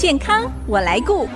健康我来顾。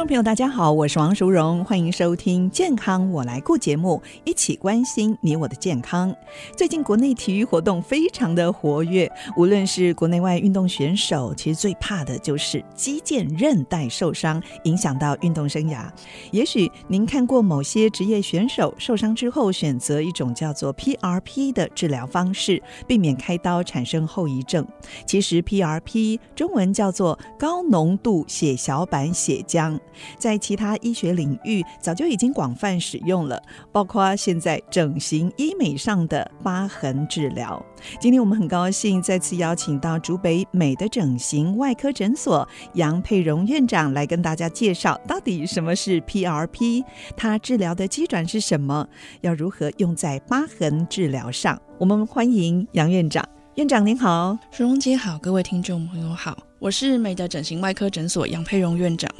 众朋友，大家好，我是王淑荣，欢迎收听《健康我来顾》节目，一起关心你我的健康。最近国内体育活动非常的活跃，无论是国内外运动选手，其实最怕的就是肌腱韧带受伤，影响到运动生涯。也许您看过某些职业选手受伤之后，选择一种叫做 PRP 的治疗方式，避免开刀产生后遗症。其实 PRP 中文叫做高浓度血小板血浆。在其他医学领域早就已经广泛使用了，包括现在整形医美上的疤痕治疗。今天我们很高兴再次邀请到竹北美的整形外科诊所杨佩荣院长来跟大家介绍到底什么是 PRP，它治疗的机转是什么，要如何用在疤痕治疗上。我们欢迎杨院长，院长您好，淑蓉姐好，各位听众朋友好。我是美的整形外科诊所杨佩荣院长。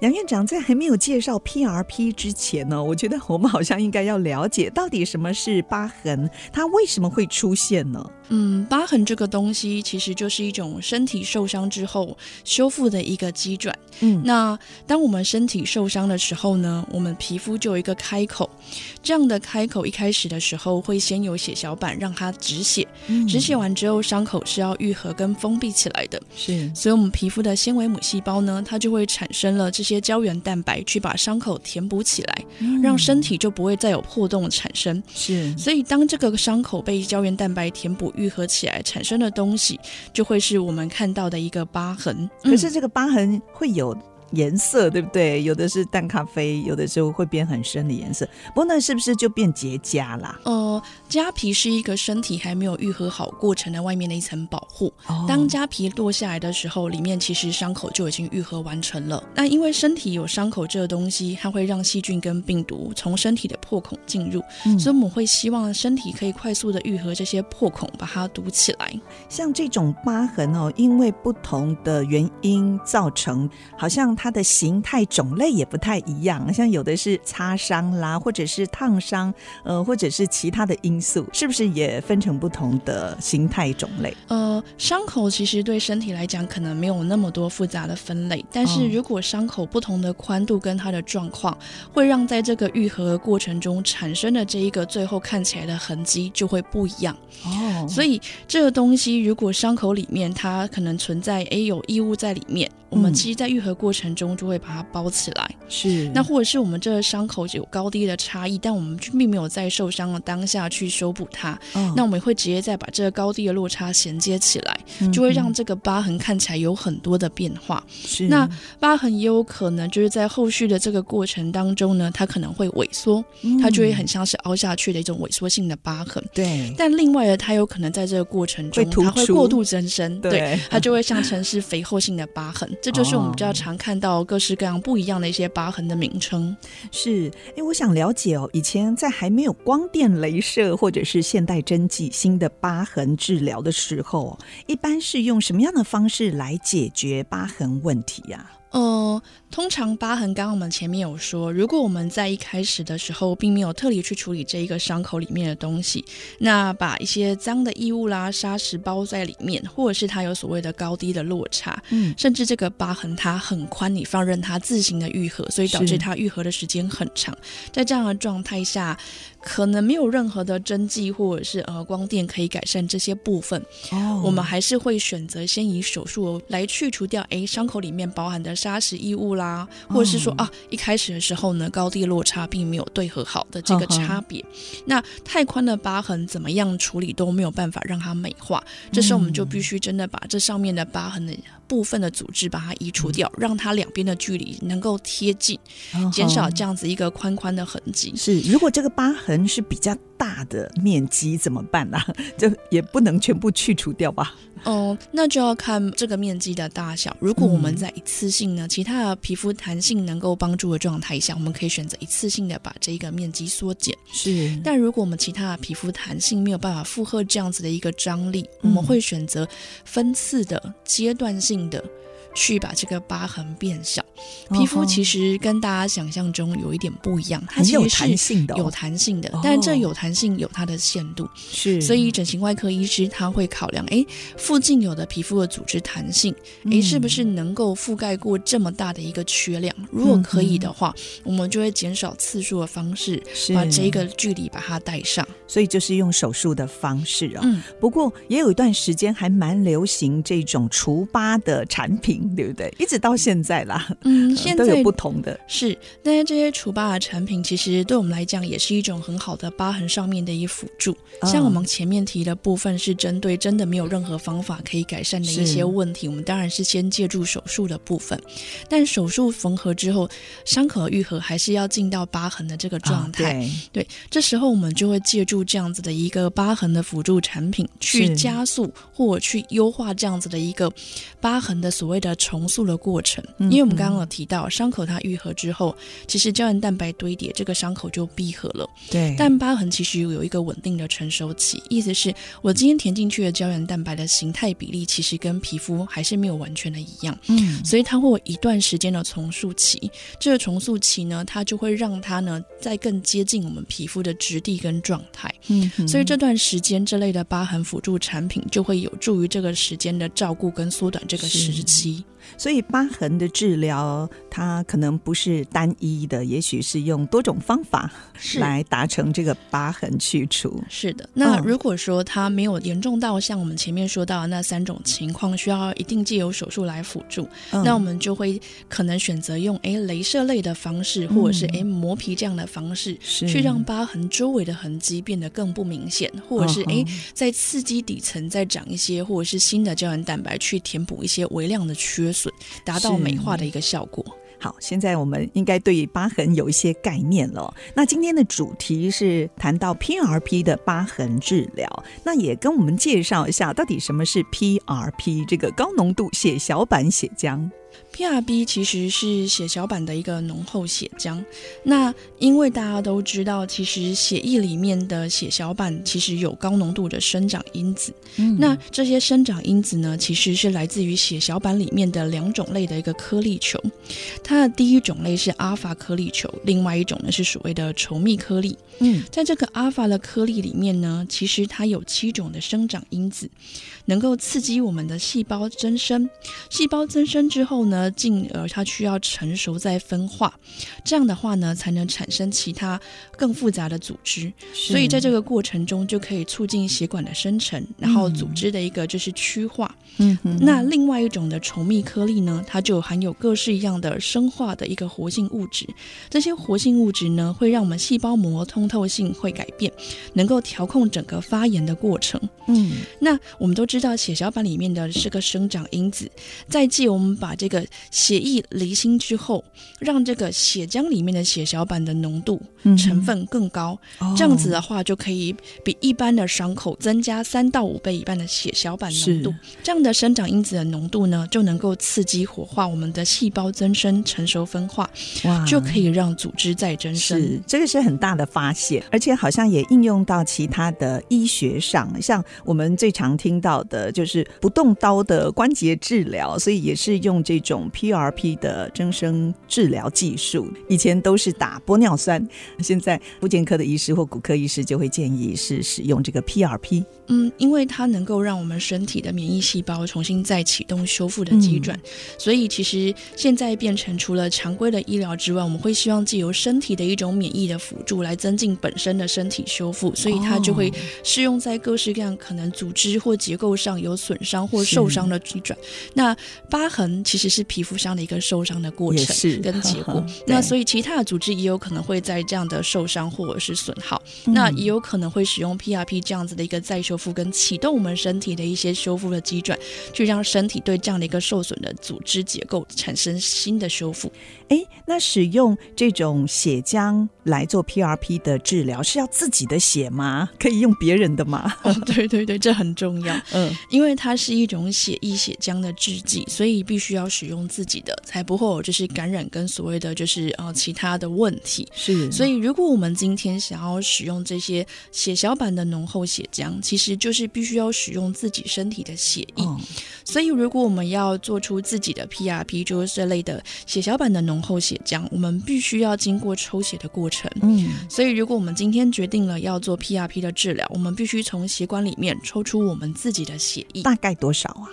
杨院长在还没有介绍 PRP 之前呢，我觉得我们好像应该要了解到底什么是疤痕，它为什么会出现呢？嗯，疤痕这个东西其实就是一种身体受伤之后修复的一个机转。嗯，那当我们身体受伤的时候呢，我们皮肤就有一个开口，这样的开口一开始的时候会先有血小板让它止血，嗯、止血完之后伤口是要愈合跟封闭起来的。是。所以，我们皮肤的纤维母细胞呢，它就会产生了这些胶原蛋白，去把伤口填补起来，嗯、让身体就不会再有破洞产生。是，所以当这个伤口被胶原蛋白填补、愈合起来，产生的东西，就会是我们看到的一个疤痕。可是，这个疤痕会有。颜色对不对？有的是淡咖啡，有的时候会变很深的颜色。不过那是不是就变结痂啦？呃，痂皮是一个身体还没有愈合好过程的外面的一层保护。哦、当痂皮落下来的时候，里面其实伤口就已经愈合完成了。那因为身体有伤口这个东西，它会让细菌跟病毒从身体的破孔进入，嗯、所以我们会希望身体可以快速的愈合这些破孔，把它堵起来。像这种疤痕哦，因为不同的原因造成，好像。它的形态种类也不太一样，像有的是擦伤啦，或者是烫伤，呃，或者是其他的因素，是不是也分成不同的形态种类？呃，伤口其实对身体来讲可能没有那么多复杂的分类，但是如果伤口不同的宽度跟它的状况，会让在这个愈合的过程中产生的这一个最后看起来的痕迹就会不一样。哦，所以这个东西如果伤口里面它可能存在诶有异物在里面。我们其实，在愈合过程中就会把它包起来。是。那或者是我们这个伤口有高低的差异，但我们并没有在受伤的当下去修补它。哦。那我们会直接再把这个高低的落差衔接起来，就会让这个疤痕看起来有很多的变化。是。那疤痕也有可能就是在后续的这个过程当中呢，它可能会萎缩，它就会很像是凹下去的一种萎缩性的疤痕。对。但另外的，它有可能在这个过程中，它会过度增生，对，它就会像成是肥厚性的疤痕。这就是我们比较常看到各式各样不一样的一些疤痕的名称。是，哎，我想了解哦，以前在还没有光电镭射或者是现代针剂新的疤痕治疗的时候，一般是用什么样的方式来解决疤痕问题呀？呃，通常疤痕，刚刚我们前面有说，如果我们在一开始的时候并没有特别去处理这一个伤口里面的东西，那把一些脏的异物啦、砂石包在里面，或者是它有所谓的高低的落差，嗯，甚至这个疤痕它很宽，你放任它自行的愈合，所以导致它愈合的时间很长，在这样的状态下。可能没有任何的针剂或者是呃光电可以改善这些部分，哦，oh. 我们还是会选择先以手术来去除掉哎伤口里面包含的砂石异物啦，或者是说啊一开始的时候呢高低落差并没有对合好的这个差别，oh. 那太宽的疤痕怎么样处理都没有办法让它美化，这时候我们就必须真的把这上面的疤痕的部分的组织把它移除掉，让它两边的距离能够贴近，减少这样子一个宽宽的痕迹。是，如果这个疤痕是比较大的面积怎么办呢？就也不能全部去除掉吧？哦，那就要看这个面积的大小。如果我们在一次性呢，其他的皮肤弹性能够帮助的状态下，我们可以选择一次性的把这一个面积缩减。是，但如果我们其他的皮肤弹性没有办法负荷这样子的一个张力，我们会选择分次的阶段性的。去把这个疤痕变小。皮肤其实跟大家想象中有一点不一样，它其实是有弹性的，有弹性的，但这有弹性有它的限度。是，所以整形外科医师他会考量，哎，附近有的皮肤的组织弹性，哎，是不是能够覆盖过这么大的一个缺量？如果可以的话，我们就会减少次数的方式，把这个距离把它带上。所以就是用手术的方式啊。嗯。不过也有一段时间还蛮流行这种除疤的产品，对不对？一直到现在啦。嗯，现在、呃、都有不同的。是，但是这些除疤的产品，其实对我们来讲也是一种很好的疤痕上面的一辅助。嗯、像我们前面提的部分，是针对真的没有任何方法可以改善的一些问题，我们当然是先借助手术的部分。但手术缝合之后，伤口愈合还是要进到疤痕的这个状态。对，这时候我们就会借助这样子的一个疤痕的辅助产品，去加速或去优化这样子的一个疤痕的所谓的重塑的过程。嗯、因为我们刚刚有提到，伤口它愈合之后，其实胶原蛋白堆叠，这个伤口就闭合了。对，但疤痕其实有一个稳定的成熟期，意思是我今天填进去的胶原蛋白的形态比例，其实跟皮肤还是没有完全的一样。嗯，所以它会有一段时间的重塑期。这个重塑期呢，它就会让它呢再更接近我们皮肤的质地跟状态。嗯，所以这段时间这类的疤痕辅助产品就会有助于这个时间的照顾跟缩短这个时期。Lee. 所以疤痕的治疗，它可能不是单一的，也许是用多种方法来达成这个疤痕去除。是的，那如果说它没有严重到像我们前面说到的那三种情况，需要一定借由手术来辅助，嗯、那我们就会可能选择用诶镭射类的方式，或者是诶磨皮这样的方式，嗯、去让疤痕周围的痕迹变得更不明显，或者是诶在刺激底层再长一些，或者是新的胶原蛋白去填补一些微量的缺损，达到美化的一个效果。好，现在我们应该对疤痕有一些概念了。那今天的主题是谈到 PRP 的疤痕治疗，那也跟我们介绍一下到底什么是 PRP 这个高浓度血小板血浆。PRP 其实是血小板的一个浓厚血浆。那因为大家都知道，其实血液里面的血小板其实有高浓度的生长因子。嗯。那这些生长因子呢，其实是来自于血小板里面的两种类的一个颗粒球。它的第一种类是阿法颗粒球，另外一种呢是所谓的稠密颗粒。嗯，在这个阿法的颗粒里面呢，其实它有七种的生长因子，能够刺激我们的细胞增生。细胞增生之后呢，进而它需要成熟再分化，这样的话呢，才能产生其他更复杂的组织。所以在这个过程中，就可以促进血管的生成，然后组织的一个就是趋化。嗯嗯。那另外一种的稠密颗粒呢，它就含有各式一样的生化的一个活性物质。这些活性物质呢，会让我们细胞膜通透性会改变，能够调控整个发炎的过程。嗯。那我们都知道，血小板里面的是个生长因子，在继我们把这个血液离心之后，让这个血浆里面的血小板的浓度成分更高，嗯、这样子的话就可以比一般的伤口增加三到五倍一般的血小板浓度。这样的生长因子的浓度呢，就能够刺激活化我们的细胞增生、成熟分化，哇，就可以让组织再增生。是，这个是很大的发现，而且好像也应用到其他的医学上，像我们最常听到的就是不动刀的关节治疗，所以也是用这种。PRP 的增生治疗技术，以前都是打玻尿酸，现在复健科的医师或骨科医师就会建议是使用这个 PRP。嗯，因为它能够让我们身体的免疫细胞重新再启动修复的机转，嗯、所以其实现在变成除了常规的医疗之外，我们会希望借由身体的一种免疫的辅助来增进本身的身体修复，所以它就会适用在各式各样可能组织或结构上有损伤或受伤的机转。那疤痕其实是皮肤。上的一个受伤的过程跟结果，那所以其他的组织也有可能会在这样的受伤或者是损耗，嗯、那也有可能会使用 PRP 这样子的一个再修复跟启动我们身体的一些修复的机转，去让身体对这样的一个受损的组织结构产生新的修复。哎，那使用这种血浆来做 PRP 的治疗，是要自己的血吗？可以用别人的吗？哦，对对对，这很重要。嗯，因为它是一种血液血浆的制剂，所以必须要使用自己的，才不会有就是感染跟所谓的就是呃其他的问题。是，所以如果我们今天想要使用这些血小板的浓厚血浆，其实就是必须要使用自己身体的血液。哦，所以如果我们要做出自己的 PRP，就是这类的血小板的浓厚血浆，我们必须要经过抽血的过程。嗯，所以如果我们今天决定了要做 PRP 的治疗，我们必须从血管里面抽出我们自己的血液。大概多少啊？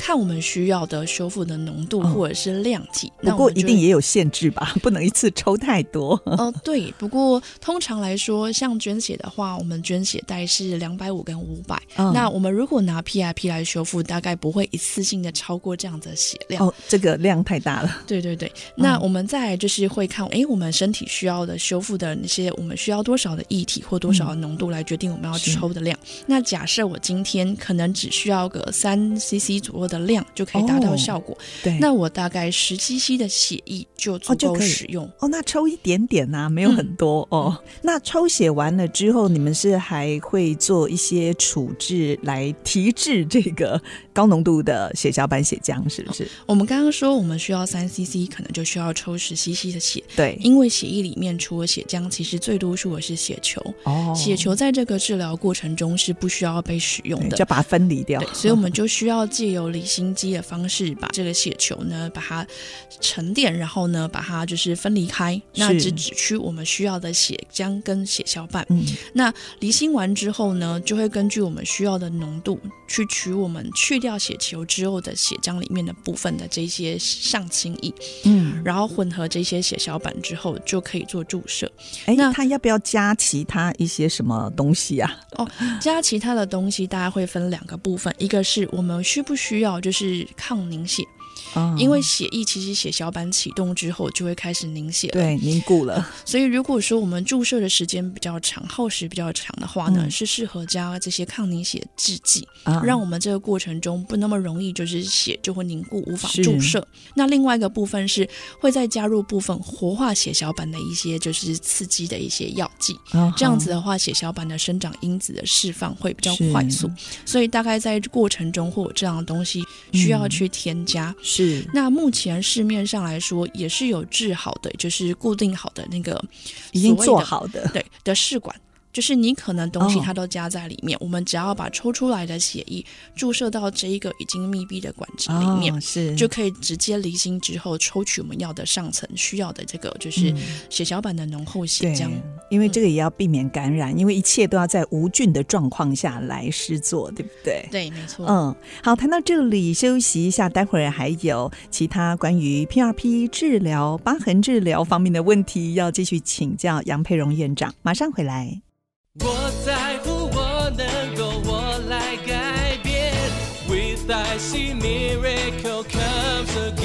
看我们需要的修复的浓度或者是量体，不过一定也有限制吧，不能一次抽太多。哦，对。不过通常来说，像捐血的话，我们捐血大概是两百五跟五百。那我们如果拿 P I P 来修复，大概不会一次性的超过这样的血量。哦，这个量太大了。对对对。那我们再就是会看，哎，我们身体需要的修复的那些，我们需要多少的液体或多少的浓度来决定我们要抽的量。嗯、那假设我今天可能只需要个三 CC 左右的量就可以达到效果。哦、对，那我大概十 CC 的血液就足够使用。哦，那抽一点点呐、啊，没有很多、嗯、哦。那抽血完了之后，你们是还会做一些处置来提质这个高浓度的血小板血浆，是不是？哦、我们刚刚说我们需要三 CC，可能就需要抽十 CC 的血。对，因为血液里面除了血浆，其实最多数的是血球。哦，血球在这个治疗过程中是不需要被使用的，就把它分离掉。对，所以我们就需要借由离心机的方式，把这个血球呢，把它沉淀，然后呢，把它就是分离开，那只只需我们需要的血浆跟血小板。嗯，那离心完之后呢，就会根据我们需要的浓度去取我们去掉血球之后的血浆里面的部分的这些上清液。嗯，然后混合这些血小板之后，就可以做注射。哎，那他要不要加其他一些什么东西啊？哦，加其他的东西，大概会分两个部分，一个是我们需不需要就是抗凝血。因为血液其实血小板启动之后就会开始凝血了，对，凝固了。所以如果说我们注射的时间比较长，耗时比较长的话呢，嗯、是适合加这些抗凝血制剂，啊、让我们这个过程中不那么容易就是血就会凝固无法注射。那另外一个部分是会再加入部分活化血小板的一些就是刺激的一些药剂，啊、这样子的话血小板的生长因子的释放会比较快速。所以大概在过程中会有这样的东西需要去添加。嗯是，那目前市面上来说也是有治好的，就是固定好的那个已经做好的，对的试管。就是你可能东西它都加在里面，哦、我们只要把抽出来的血液注射到这一个已经密闭的管子里面，哦、是就可以直接离心之后抽取我们要的上层需要的这个就是血小板的浓厚血浆。因为这个也要避免感染，嗯、因为一切都要在无菌的状况下来施做，对不对？对，没错。嗯，好，谈到这里休息一下，待会儿还有其他关于 PRP 治疗、疤痕治疗方面的问题要继续请教杨佩荣院长，马上回来。我在乎，我能够，我来改变。With I see miracle comes again。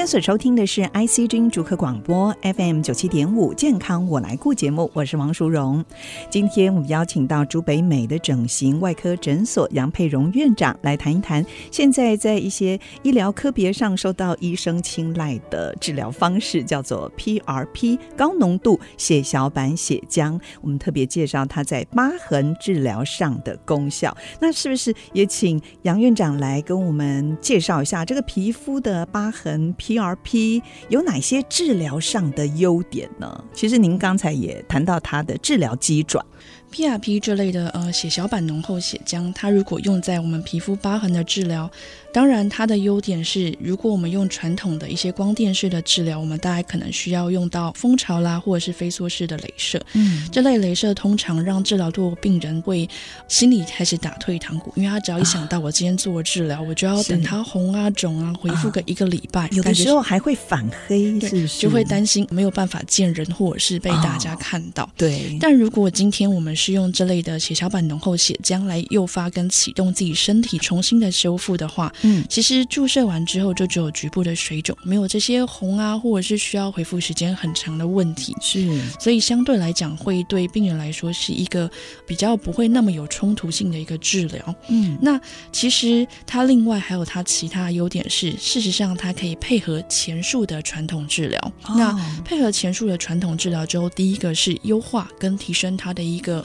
现在所收听的是 ICG 主客广播 FM 九七点五健康我来顾节目，我是王淑荣。今天我们邀请到竹北美的整形外科诊所杨佩荣院长来谈一谈，现在在一些医疗科别上受到医生青睐的治疗方式，叫做 PRP 高浓度血小板血浆。我们特别介绍它在疤痕治疗上的功效。那是不是也请杨院长来跟我们介绍一下这个皮肤的疤痕？PRP 有哪些治疗上的优点呢？其实您刚才也谈到它的治疗机转。PRP 这类的呃血小板浓厚血浆，它如果用在我们皮肤疤痕的治疗，当然它的优点是，如果我们用传统的一些光电式的治疗，我们大概可能需要用到蜂巢啦，或者是飞梭式的镭射。嗯，这类镭射通常让治疗过病人会心里开始打退堂鼓，因为他只要一想到我今天做了治疗，啊、我就要等它红啊肿啊恢复个一个礼拜，啊、有的时候还会反黑，是不是？就会担心没有办法见人，或者是被大家看到。哦、对，但如果今天我们是用这类的血小板浓厚血浆来诱发跟启动自己身体重新的修复的话，嗯，其实注射完之后就只有局部的水肿，没有这些红啊，或者是需要恢复时间很长的问题。是，所以相对来讲，会对病人来说是一个比较不会那么有冲突性的一个治疗。嗯，那其实它另外还有它其他优点是，事实上它可以配合前述的传统治疗。哦、那配合前述的传统治疗之后，第一个是优化跟提升它的一个。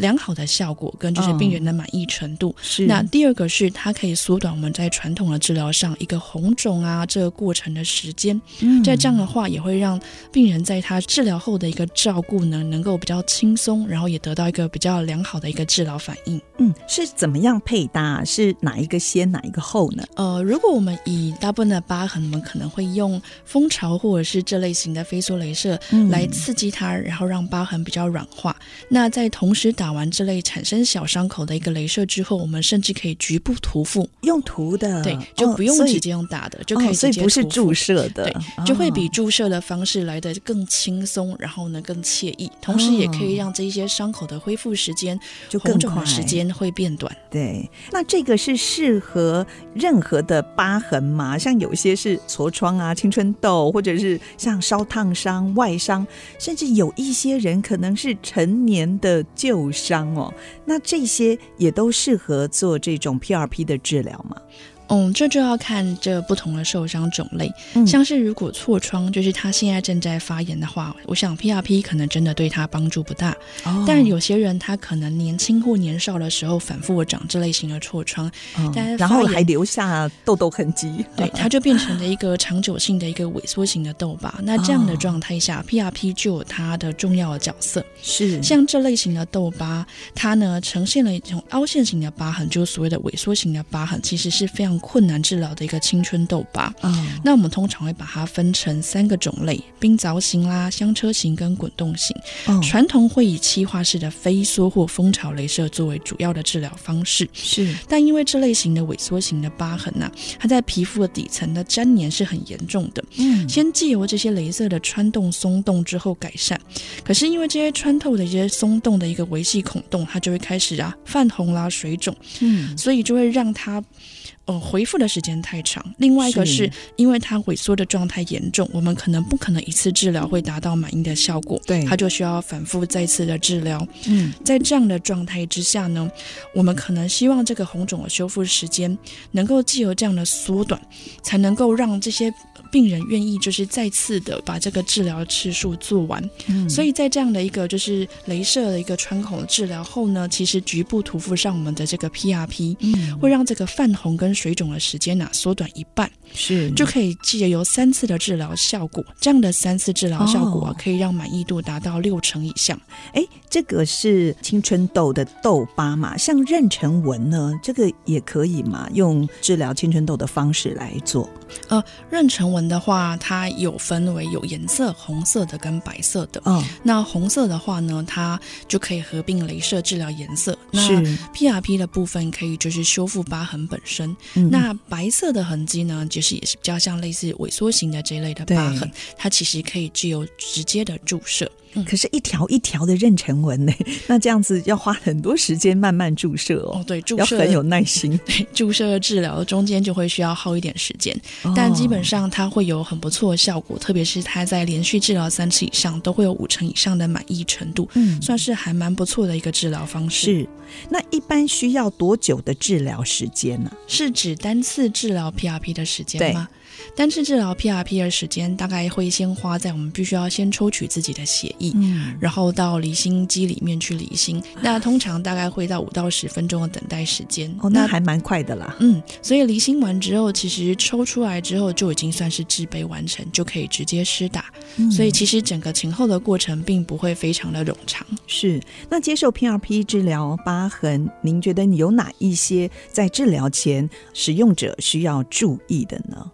良好的效果跟就是病人的满意程度。嗯、是。那第二个是它可以缩短我们在传统的治疗上一个红肿啊这个过程的时间。嗯。在这样的话，也会让病人在他治疗后的一个照顾呢，能够比较轻松，然后也得到一个比较良好的一个治疗反应。嗯，是怎么样配搭？是哪一个先，哪一个后呢？呃，如果我们以大部分的疤痕，我们可能会用蜂巢或者是这类型的飞梭镭射来刺激它，嗯、然后让疤痕比较软化。那在同时打完这类产生小伤口的一个镭射之后，我们甚至可以局部涂敷，用涂的，对，就不用直接用打的，哦、就可以直接涂所以不是注射的，对，就会比注射的方式来的更轻松，然后呢更惬意，同时也可以让这一些伤口的恢复时间、就红肿的时间会变短。对，那这个是适合任何的疤痕吗？像有些是痤疮啊、青春痘，或者是像烧烫伤、外伤，甚至有一些人可能是成年的旧伤。哦，那这些也都适合做这种 PRP 的治疗吗？嗯，这就要看这不同的受伤种类。嗯，像是如果痤疮就是他现在正在发炎的话，我想 PRP 可能真的对他帮助不大。哦，但有些人他可能年轻或年少的时候反复的长这类型的痤疮，嗯，但然后还留下痘痘痕迹，对，它就变成了一个长久性的一个萎缩型的痘疤。那这样的状态下，哦，PRP 就有它的重要的角色。是，像这类型的痘疤，它呢呈现了一种凹陷型的疤痕，就是所谓的萎缩型的疤痕，其实是非常。困难治疗的一个青春痘疤，嗯，那我们通常会把它分成三个种类：冰凿型啦、香车型跟滚动型。嗯，传统会以气化式的飞梭或蜂巢镭射作为主要的治疗方式。是，但因为这类型的萎缩型的疤痕呢、啊，它在皮肤的底层的粘连是很严重的。嗯，先借由这些镭射的穿洞松动之后改善，可是因为这些穿透的一些松动的一个维系孔洞，它就会开始啊泛红啦、水肿。嗯，所以就会让它。呃，恢复的时间太长。另外一个是因为它萎缩的状态严重，我们可能不可能一次治疗会达到满意的效果，对，它就需要反复再次的治疗。嗯，在这样的状态之下呢，我们可能希望这个红肿的修复时间能够既由这样的缩短，才能够让这些。病人愿意就是再次的把这个治疗次数做完，嗯，所以在这样的一个就是镭射的一个穿孔治疗后呢，其实局部涂敷上我们的这个 PRP，嗯，会让这个泛红跟水肿的时间呢、啊、缩短一半，是就可以借由三次的治疗效果，这样的三次治疗效果、啊、可以让满意度达到六成以上。哎、哦，这个是青春痘的痘疤嘛？像妊娠纹呢，这个也可以嘛？用治疗青春痘的方式来做？呃，妊娠纹。的话，它有分为有颜色红色的跟白色的。嗯、哦，那红色的话呢，它就可以合并镭射治疗颜色。是。那 PRP 的部分可以就是修复疤痕本身。嗯。那白色的痕迹呢，其实也是比较像类似萎缩型的这一类的疤痕，它其实可以具有直接的注射。可是，一条一条的妊娠纹呢？那这样子要花很多时间慢慢注射哦。哦，对，注射要很有耐心。对，注射治疗中间就会需要耗一点时间，哦，但基本上它会有很不错的效果，特别是它在连续治疗三次以上，都会有五成以上的满意程度，嗯，算是还蛮不错的一个治疗方式。是，那一般需要多久的治疗时间呢？是指单次治疗 PRP 的时间吗？单次治疗 PRP 的时间大概会先花在我们必须要先抽取自己的血液，嗯，然后到离心机里面去离心。那通常大概会到五到十分钟的等待时间。哦，那还蛮快的啦。嗯，所以离心完之后，其实抽出来之后就已经算是制备完成，就可以直接施打。嗯，所以其实整个前后的过程并不会非常的冗长。是。那接受 PRP 治疗疤痕，您觉得你有哪一些在治疗前使用者需要注意的呢？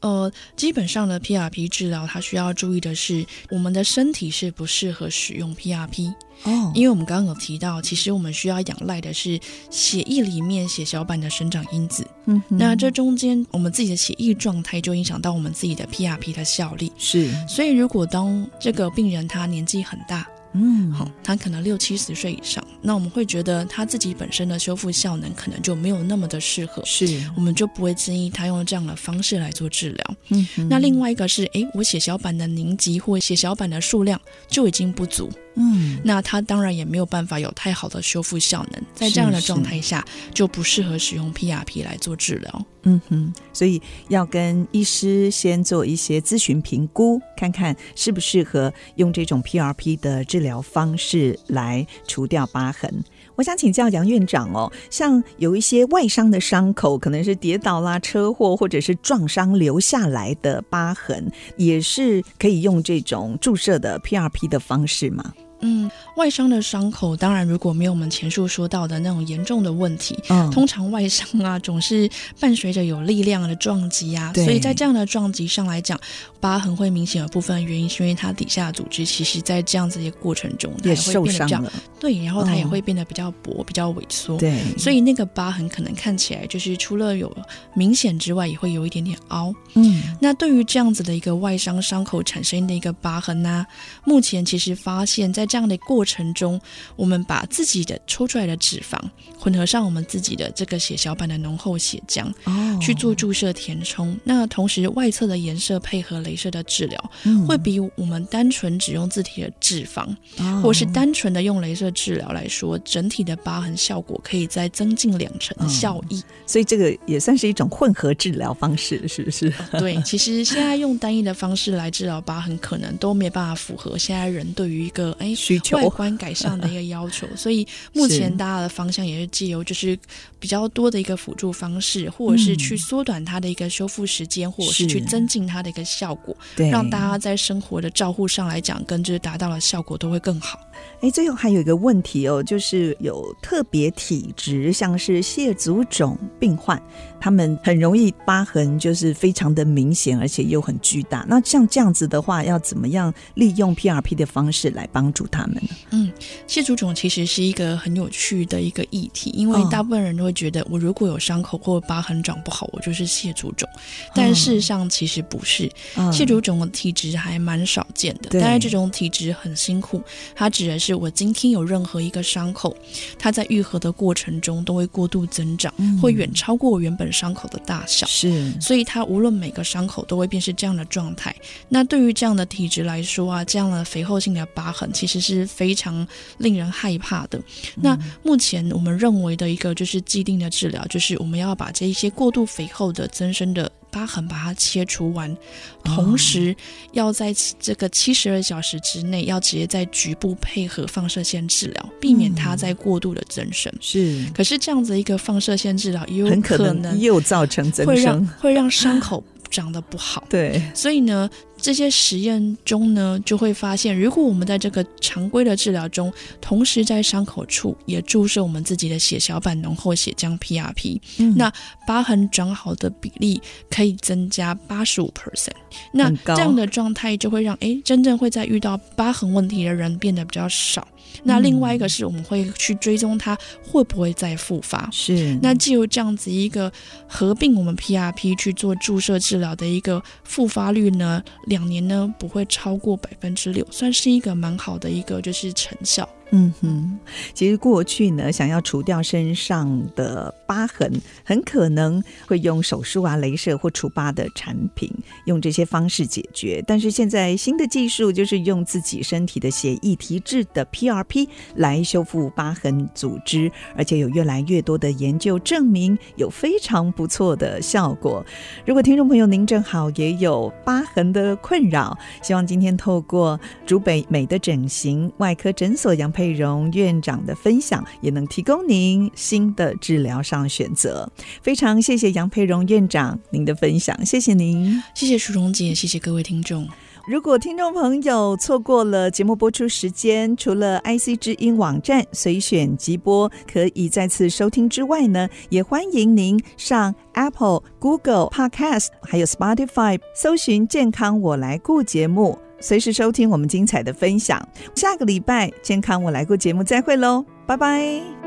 呃，基本上的 PRP 治疗，它需要注意的是，我们的身体是不适合使用 PRP 哦，因为我们刚刚有提到，其实我们需要仰赖的是血液里面血小板的生长因子。嗯，那这中间我们自己的血液状态就影响到我们自己的 PRP 的效力。是，所以如果当这个病人他年纪很大。嗯，好，他可能六七十岁以上，那我们会觉得他自己本身的修复效能可能就没有那么的适合，是，我们就不会建议他用这样的方式来做治疗。嗯，那另外一个是，诶，我血小板的凝集或血小板的数量就已经不足。嗯，那它当然也没有办法有太好的修复效能，在这样的状态下就不适合使用 PRP 来做治疗。嗯哼，所以要跟医师先做一些咨询评估，看看适不适合用这种 PRP 的治疗方式来除掉疤痕。我想请教杨院长哦，像有一些外伤的伤口，可能是跌倒啦、车祸或者是撞伤留下来的疤痕，也是可以用这种注射的 PRP 的方式吗？嗯，外伤的伤口，当然如果没有我们前述说到的那种严重的问题，嗯，通常外伤啊总是伴随着有力量的撞击啊，所以在这样的撞击上来讲，疤痕会明显的部分原因是因为它底下组织其实在这样子一个过程中它也会变得比较对，然后它也会变得比较薄、嗯、比较萎缩，对，所以那个疤痕可能看起来就是除了有明显之外，也会有一点点凹。嗯，那对于这样子的一个外伤伤口产生的一个疤痕呢、啊，目前其实发现在这样的过程中，我们把自己的抽出来的脂肪混合上我们自己的这个血小板的浓厚血浆，哦，去做注射填充。那同时外侧的颜色配合镭射的治疗，嗯，会比我们单纯只用自体的脂肪，哦，或是单纯的用镭射治疗来说，整体的疤痕效果可以再增进两成的效益。嗯，所以这个也算是一种混合治疗方式，是不是？对，其实现在用单一的方式来治疗疤痕，可能都没办法符合现在人对于一个哎需求。外观改善的一个要求，所以目前大家的方向也是借由就是比较多的一个辅助方式，或者是去缩短它的一个修复时间，或者是去增进它的一个效果，让大家在生活的照护上来讲，跟就是达到了效果都会更好。哎，最后还有一个问题哦，就是有特别体质，像是蟹足肿病患，他们很容易疤痕就是非常的明显，而且又很巨大。那像这样子的话，要怎么样利用 PRP 的方式来帮助他们呢？嗯，蟹足肿其实是一个很有趣的一个议题，因为大部分人都会觉得，我如果有伤口或疤痕长不好，我就是蟹足肿。但事实上其实不是，蟹足肿的体质还蛮少见的。但是，这种体质很辛苦，它指的是我今天有任何一个伤口，它在愈合的过程中都会过度增长，嗯、会远超过我原本伤口的大小。是，所以它无论每个伤口都会变成这样的状态。那对于这样的体质来说啊，这样的肥厚性的疤痕其实是非常令人害怕的。嗯、那目前我们认为的一个就是既定的治疗，就是我们要把这一些过度肥厚的增生的。疤痕把它切除完，同时要在这个七十二小时之内，要直接在局部配合放射线治疗，避免它再过度的增生。是，可是这样子一个放射线治疗，也有可能又造成增生，会让会让伤口长得不好。对，所以呢。这些实验中呢，就会发现，如果我们在这个常规的治疗中，同时在伤口处也注射我们自己的血小板浓厚血浆 PRP，嗯，那疤痕长好的比例可以增加八十五 percent。那这样的状态就会让诶真正会在遇到疤痕问题的人变得比较少。那另外一个是我们会去追踪它会不会再复发。是。那既有这样子一个合并我们 PRP 去做注射治疗的一个复发率呢，两年呢不会超过百分之六，算是一个蛮好的一个就是成效。嗯哼，其实过去呢，想要除掉身上的疤痕，很可能会用手术啊、镭射或除疤的产品，用这些方式解决。但是现在新的技术就是用自己身体的血液提制的 PRP 来修复疤痕组织，而且有越来越多的研究证明有非常不错的效果。如果听众朋友您正好也有疤痕的困扰，希望今天透过竹北美的整形外科诊所杨佩蓉院长的分享，也能提供您新的治疗上选择。非常谢谢杨佩蓉院长您的分享，谢谢您，谢谢淑荣姐，谢谢各位听众。如果听众朋友错过了节目播出时间，除了 IC 之音网站随选即播可以再次收听之外呢，也欢迎您上 Apple、Google Podcast 还有 Spotify 搜寻“健康我来顾”节目。随时收听我们精彩的分享，下个礼拜健康我来过节目再会喽，拜拜。